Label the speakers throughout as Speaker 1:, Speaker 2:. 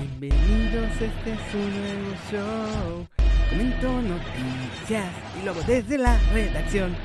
Speaker 1: Bienvenidos, este es un nuevo show. Comento noticias y luego desde la redacción.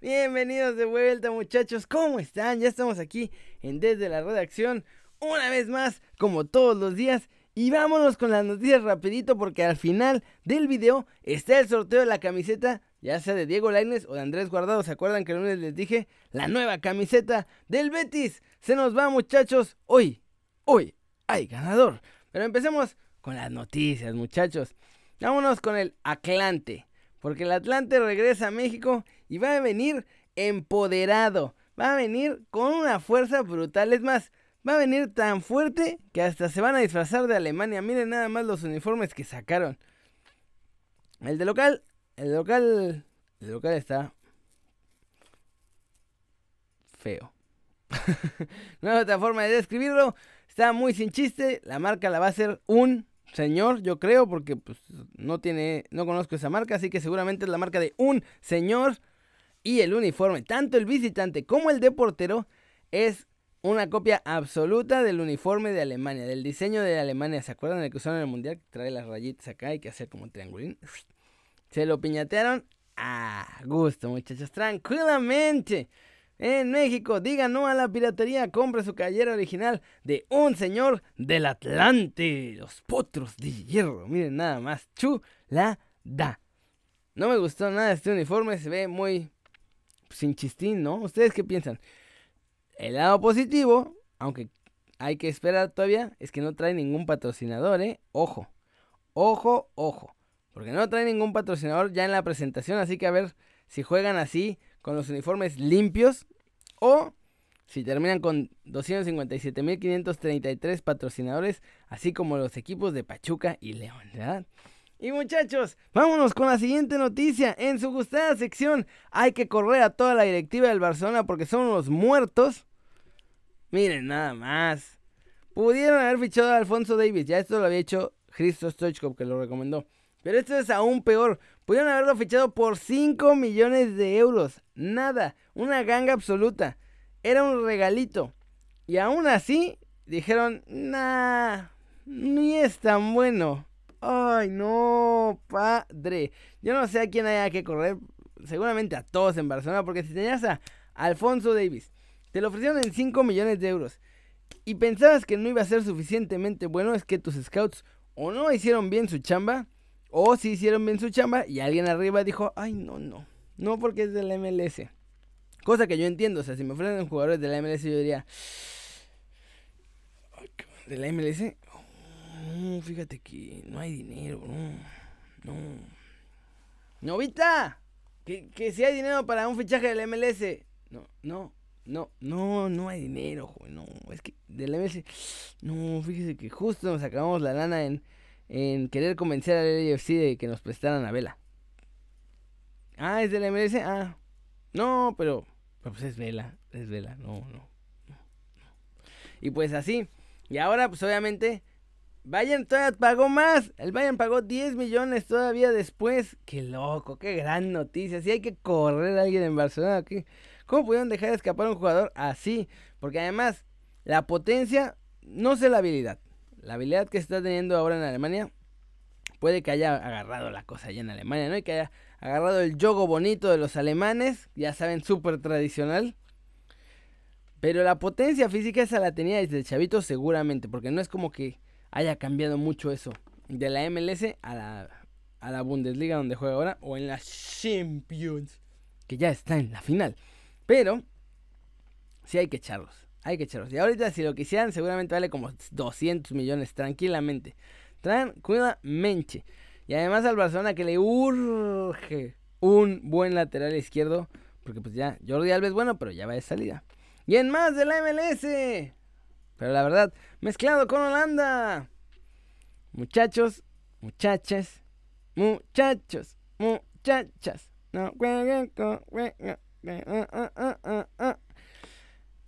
Speaker 1: Bienvenidos de vuelta muchachos, ¿cómo están? Ya estamos aquí en Desde la Redacción, una vez más, como todos los días. Y vámonos con las noticias rapidito porque al final del video está el sorteo de la camiseta, ya sea de Diego Lainez o de Andrés Guardado. ¿Se acuerdan que el lunes les dije? La nueva camiseta del Betis. Se nos va muchachos. Hoy, hoy hay ganador. Pero empecemos con las noticias muchachos. Vámonos con el Atlante. Porque el Atlante regresa a México y va a venir empoderado. Va a venir con una fuerza brutal. Es más, va a venir tan fuerte que hasta se van a disfrazar de Alemania. Miren nada más los uniformes que sacaron. El de local, el de local, el de local está feo. no hay otra forma de describirlo. Está muy sin chiste. La marca la va a hacer un señor, yo creo, porque pues no tiene, no conozco esa marca, así que seguramente es la marca de un señor. Y el uniforme, tanto el visitante como el de portero, es una copia absoluta del uniforme de Alemania, del diseño de Alemania. ¿Se acuerdan del que usaron en el mundial? Que trae las rayitas acá, hay que hacer como triangulín. Se lo piñatearon a gusto, muchachos, tranquilamente. En México, diga no a la piratería, compre su callera original de un señor del Atlante, los potros de hierro. Miren nada más, chulada. No me gustó nada este uniforme, se ve muy sin chistín, ¿no? ¿Ustedes qué piensan? El lado positivo, aunque hay que esperar todavía, es que no trae ningún patrocinador, ¿eh? Ojo, ojo, ojo. Porque no trae ningún patrocinador ya en la presentación, así que a ver si juegan así con los uniformes limpios o si terminan con 257.533 patrocinadores, así como los equipos de Pachuca y León, ¿verdad? Y muchachos, vámonos con la siguiente noticia. En su gustada sección hay que correr a toda la directiva del Barcelona porque son unos muertos. Miren, nada más. Pudieron haber fichado a Alfonso Davis. Ya esto lo había hecho Christo Stoichkov que lo recomendó. Pero esto es aún peor. Pudieron haberlo fichado por 5 millones de euros. Nada. Una ganga absoluta. Era un regalito. Y aún así dijeron, nah, ni es tan bueno. Ay, no, padre. Yo no sé a quién haya que correr. Seguramente a todos en Barcelona. Porque si tenías a Alfonso Davis, te lo ofrecieron en 5 millones de euros. Y pensabas que no iba a ser suficientemente bueno. Es que tus scouts o no hicieron bien su chamba. O si hicieron bien su chamba. Y alguien arriba dijo, ay, no, no. No porque es del MLS. Cosa que yo entiendo. O sea, si me ofrecen jugadores de la MLS, yo diría. ¿De la MLS? Fíjate que no hay dinero, no. No. Novita, que, que si hay dinero para un fichaje del MLS. No, no, no, no, no hay dinero, joven, no. Es que del MLS. No, fíjese que justo nos acabamos la lana en, en querer convencer al LFC de que nos prestaran a Vela. Ah, es del MLS. Ah, no, pero, pues es Vela, es Vela, no, no. Y pues así. Y ahora, pues obviamente Bayern todavía pagó más. El Bayern pagó 10 millones todavía después. Qué loco, qué gran noticia. Si hay que correr a alguien en Barcelona. ¿qué? ¿Cómo pudieron dejar de escapar a un jugador así? Porque además, la potencia, no sé la habilidad. La habilidad que está teniendo ahora en Alemania, puede que haya agarrado la cosa allá en Alemania, ¿no? Y que haya agarrado el yogo bonito de los alemanes, ya saben, súper tradicional. Pero la potencia física esa la tenía desde chavito seguramente, porque no es como que haya cambiado mucho eso. De la MLS a la, a la Bundesliga donde juega ahora. O en la Champions. Que ya está en la final. Pero sí hay que echarlos. Hay que echarlos. Y ahorita si lo quisieran seguramente vale como 200 millones tranquilamente. Tranquilamente. Y además al Barcelona que le urge un buen lateral izquierdo. Porque pues ya Jordi Alves bueno, pero ya va de salida. Y en más de la MLS. Pero la verdad, mezclado con Holanda. Muchachos, muchachas, muchachos, muchachas. No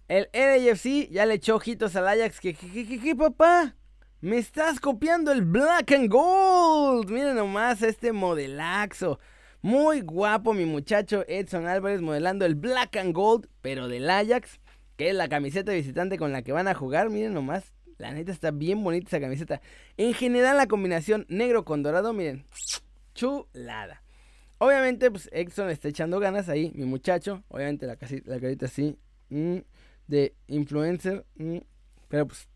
Speaker 1: El LAFC ya le echó ojitos al Ajax. Que, ¿Qué, papá? Me estás copiando el Black and Gold. Miren nomás este modelaxo. Muy guapo mi muchacho Edson Álvarez modelando el Black and Gold, pero del Ajax que es la camiseta visitante con la que van a jugar. Miren nomás, La neta está bien bonita esa camiseta. En general la combinación negro con dorado, miren, chulada. Obviamente, pues Exxon está echando ganas ahí, mi muchacho. Obviamente la, la carita así, mm, de influencer. Mm, pero pues,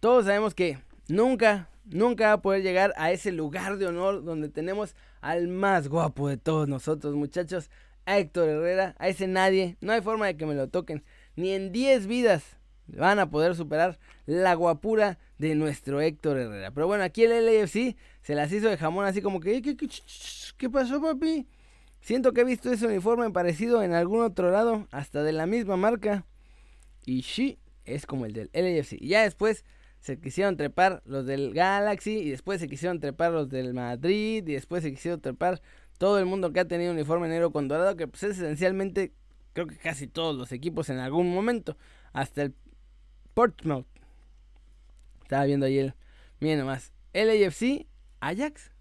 Speaker 1: todos sabemos que nunca, nunca va a poder llegar a ese lugar de honor donde tenemos al más guapo de todos nosotros, muchachos. A Héctor Herrera, a ese nadie. No hay forma de que me lo toquen. Ni en 10 vidas van a poder superar la guapura de nuestro Héctor Herrera. Pero bueno, aquí el LAFC se las hizo de jamón así como que, ¿qué, qué pasó papi? Siento que he visto ese uniforme parecido en algún otro lado, hasta de la misma marca. Y sí, es como el del LAFC. Y ya después se quisieron trepar los del Galaxy, y después se quisieron trepar los del Madrid, y después se quisieron trepar todo el mundo que ha tenido uniforme negro con dorado, que pues es esencialmente, creo que casi todos los equipos en algún momento, hasta el Portsmouth. Estaba viendo ayer. Miren nomás. LAFC, Ajax.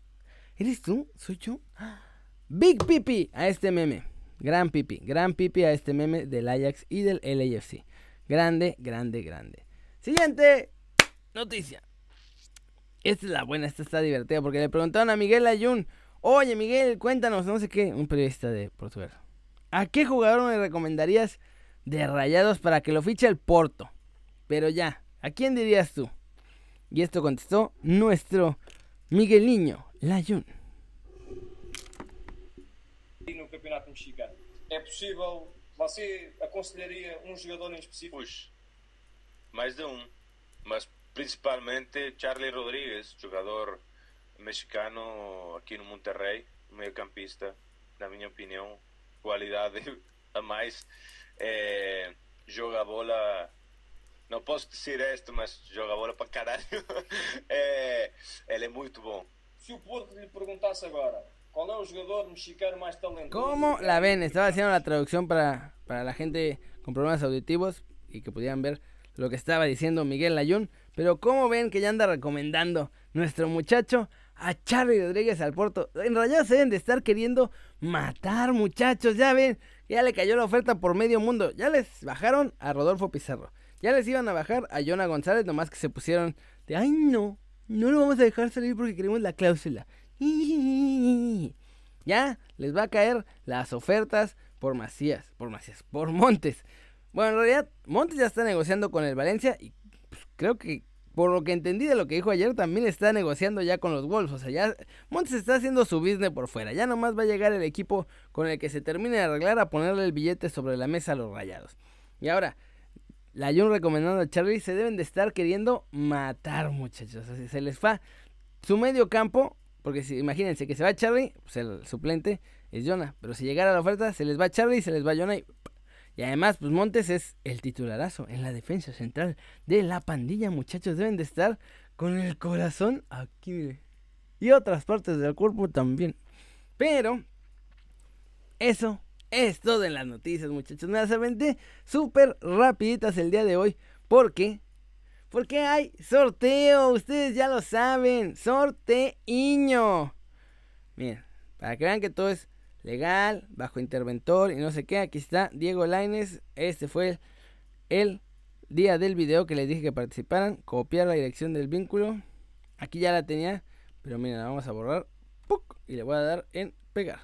Speaker 1: ¿Eres tú? ¿Soy yo? Big Pipi a este meme. Gran Pipi. Gran Pipi a este meme del Ajax y del LAFC. Grande, grande, grande. Siguiente noticia. Esta es la buena, esta está divertida porque le preguntaron a Miguel Ayun. Oye Miguel, cuéntanos, no sé qué, un periodista de Portugal. ¿A qué jugador me recomendarías de rayados para que lo fiche el Porto? Pero ya, ¿a quién dirías tú? Y esto contestó nuestro Layun.
Speaker 2: No campeonato mexicano. É possível. Você aconselharia um jogador em específico?
Speaker 3: Puxa, mais de um. Mas principalmente Charlie Rodrigues, jogador mexicano aqui no Monterrey, meio-campista, na minha opinião, qualidade a mais. É, joga a bola não posso dizer esto, mas joga bola para caralho. é, ele é muito bom.
Speaker 2: Se o Porto lhe perguntasse agora, ¿cuál el jugador más?
Speaker 1: ¿Cómo la ven? Estaba haciendo la traducción para, para la gente con problemas auditivos y que pudieran ver lo que estaba diciendo Miguel Layún. Pero ¿cómo ven que ya anda recomendando nuestro muchacho a Charlie Rodríguez al Porto? En se deben de estar queriendo matar, muchachos. Ya ven, ya le cayó la oferta por medio mundo. Ya les bajaron a Rodolfo Pizarro. Ya les iban a bajar a Jonah González, nomás que se pusieron de, ay no, no lo vamos a dejar salir porque queremos la cláusula. Ya les va a caer las ofertas por Macías, por Macías, por Montes. Bueno, en realidad, Montes ya está negociando con el Valencia y pues, creo que por lo que entendí de lo que dijo ayer, también está negociando ya con los Wolves. O sea, ya Montes está haciendo su business por fuera. Ya nomás va a llegar el equipo con el que se termine de arreglar a ponerle el billete sobre la mesa a los rayados. Y ahora, la Jun recomendando a Charlie, se deben de estar queriendo matar, muchachos. se les va su medio campo, porque si, imagínense que se va Charlie, pues el suplente es Jonah. Pero si llegara la oferta, se les va Charlie, se les va Jonah y, y además, pues Montes es el titularazo en la defensa central de la pandilla, muchachos. Deben de estar con el corazón aquí. Y otras partes del cuerpo también. Pero, eso es todo en las noticias, muchachos. Me las aventé súper rapiditas el día de hoy. ¿Por qué? Porque hay sorteo. Ustedes ya lo saben. Sorteíño. Miren, para que vean que todo es legal, bajo interventor y no sé qué. Aquí está Diego Laines. Este fue el, día del video que les dije que participaran. Copiar la dirección del vínculo. Aquí ya la tenía. Pero miren, la vamos a borrar. Y le voy a dar en pegar.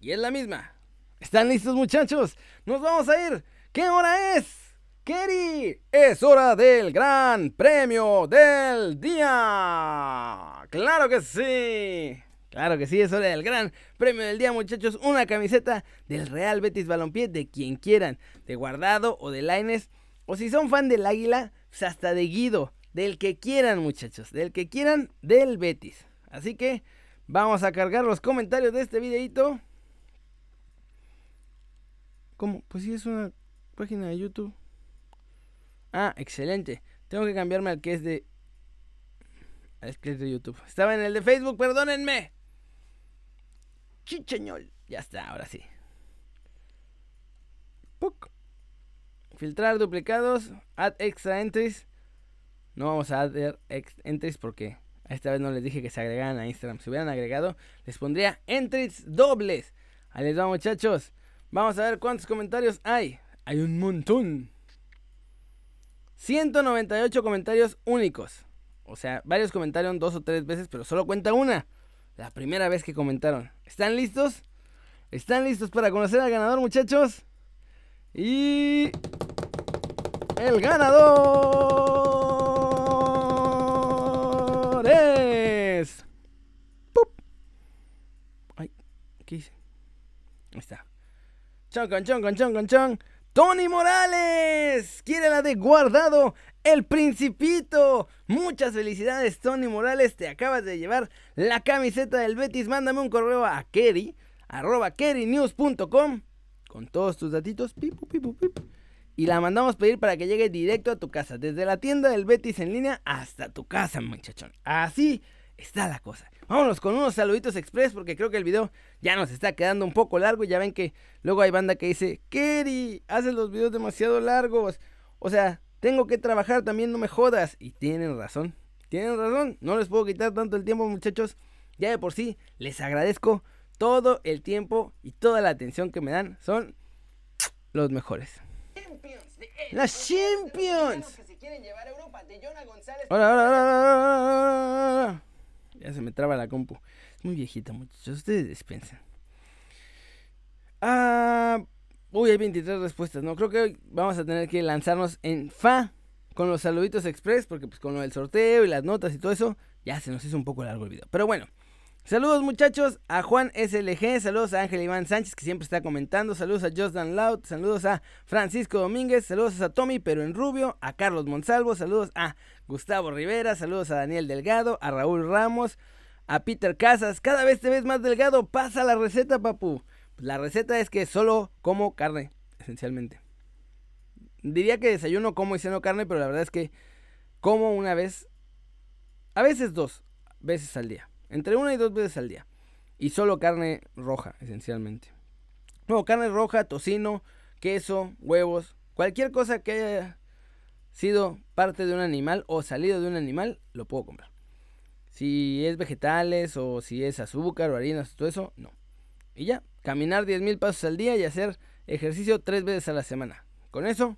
Speaker 1: Y es la misma. ¿Están listos muchachos? Nos vamos a ir. ¿Qué hora es? Kerry, es hora del gran premio del día. Claro que sí. Claro que sí, es hora del gran premio del día, muchachos. Una camiseta del Real Betis Balompié de quien quieran, de Guardado o de Laines. O si son fan del Águila, pues hasta de Guido. Del que quieran, muchachos. Del que quieran, del Betis. Así que vamos a cargar los comentarios de este videito. ¿Cómo? Pues sí, es una página de YouTube. Ah, excelente. Tengo que cambiarme al que es de. Al que de YouTube. Estaba en el de Facebook, perdónenme. Chicheñol. Ya está, ahora sí. Puc. Filtrar duplicados. Add extra entries. No vamos a add entries porque esta vez no les dije que se agregaran a Instagram. Si hubieran agregado, les pondría entries dobles. Ahí les va, muchachos. Vamos a ver cuántos comentarios hay. Hay un montón. 198 comentarios únicos. O sea, varios comentaron dos o tres veces, pero solo cuenta una. La primera vez que comentaron. ¿Están listos? ¿Están listos para conocer al ganador, muchachos? Y... El ganador es... ¡Pup! Ay, ¿qué hice? Ahí está. Chon, con chon, con chon, con chon. Tony Morales quiere la de guardado. El Principito. Muchas felicidades, Tony Morales. Te acabas de llevar la camiseta del Betis. Mándame un correo a Kerry, arroba kerrynews.com con todos tus datitos. Pipu, pipu, pipu, y la mandamos pedir para que llegue directo a tu casa. Desde la tienda del Betis en línea hasta tu casa, muchachón. Así está la cosa. Vámonos con unos saluditos express porque creo que el video ya nos está quedando un poco largo. Y ya ven que luego hay banda que dice, Kerry, haces los videos demasiado largos. O sea, tengo que trabajar también, no me jodas. Y tienen razón, tienen razón. No les puedo quitar tanto el tiempo, muchachos. Ya de por sí, les agradezco todo el tiempo y toda la atención que me dan. Son los mejores. Las Champions. Hola, hola, hola, Ya se me traba la compu. Es muy viejita, muchachos. Ustedes dispensen. Ah. Uy, hay 23 respuestas. No, creo que vamos a tener que lanzarnos en fa con los saluditos express. Porque pues con lo del sorteo y las notas y todo eso. Ya se nos hizo un poco largo el video. Pero bueno. Saludos muchachos a Juan SLG, saludos a Ángel Iván Sánchez que siempre está comentando, saludos a Josdan Loud, saludos a Francisco Domínguez, saludos a Tommy pero en rubio, a Carlos Monsalvo, saludos a Gustavo Rivera, saludos a Daniel Delgado, a Raúl Ramos, a Peter Casas, cada vez te ves más delgado, pasa la receta papu. La receta es que solo como carne, esencialmente. Diría que desayuno, como y ceno carne, pero la verdad es que como una vez, a veces dos veces al día. Entre una y dos veces al día. Y solo carne roja, esencialmente. No, carne roja, tocino, queso, huevos, cualquier cosa que haya sido parte de un animal o salido de un animal, lo puedo comprar. Si es vegetales o si es azúcar o harinas, todo eso, no. Y ya, caminar 10.000 pasos al día y hacer ejercicio tres veces a la semana. Con eso,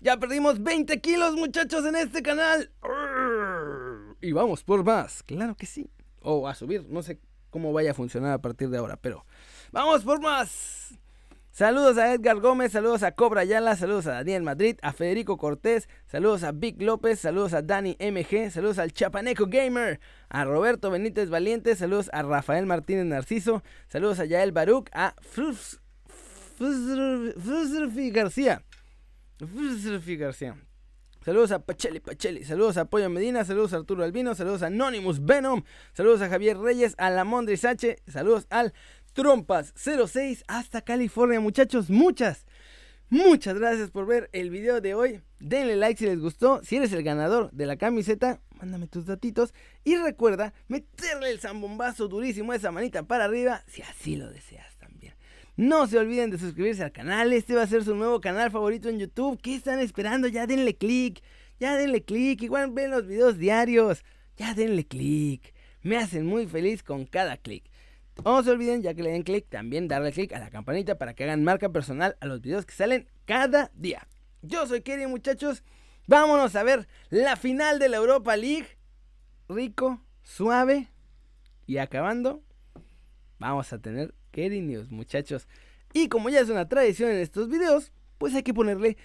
Speaker 1: ya perdimos 20 kilos muchachos en este canal. Y vamos por más, claro que sí o a subir. No sé cómo vaya a funcionar a partir de ahora, pero vamos por más. Saludos a Edgar Gómez, saludos a Cobra Ayala, saludos a Daniel Madrid, a Federico Cortés, saludos a Vic López, saludos a Dani MG, saludos al Chapaneco Gamer, a Roberto Benítez Valiente, saludos a Rafael Martínez Narciso, saludos a Yael Baruch, a Frusfi García. García. Saludos a Pacheli Pacheli, saludos a Pollo Medina, saludos a Arturo Albino, saludos a Anonymous Venom, saludos a Javier Reyes, a la Mondris H, saludos al Trompas 06 hasta California, muchachos, muchas, muchas gracias por ver el video de hoy. Denle like si les gustó, si eres el ganador de la camiseta, mándame tus datitos. Y recuerda meterle el zambombazo durísimo a esa manita para arriba si así lo deseas. No se olviden de suscribirse al canal. Este va a ser su nuevo canal favorito en YouTube. ¿Qué están esperando? Ya denle click. Ya denle click. Igual ven los videos diarios. Ya denle click. Me hacen muy feliz con cada click. No se olviden, ya que le den click, también darle click a la campanita para que hagan marca personal a los videos que salen cada día. Yo soy Kerry, muchachos. Vámonos a ver la final de la Europa League. Rico, suave. Y acabando, vamos a tener News, muchachos. Y como ya es una tradición en estos videos, pues hay que ponerle...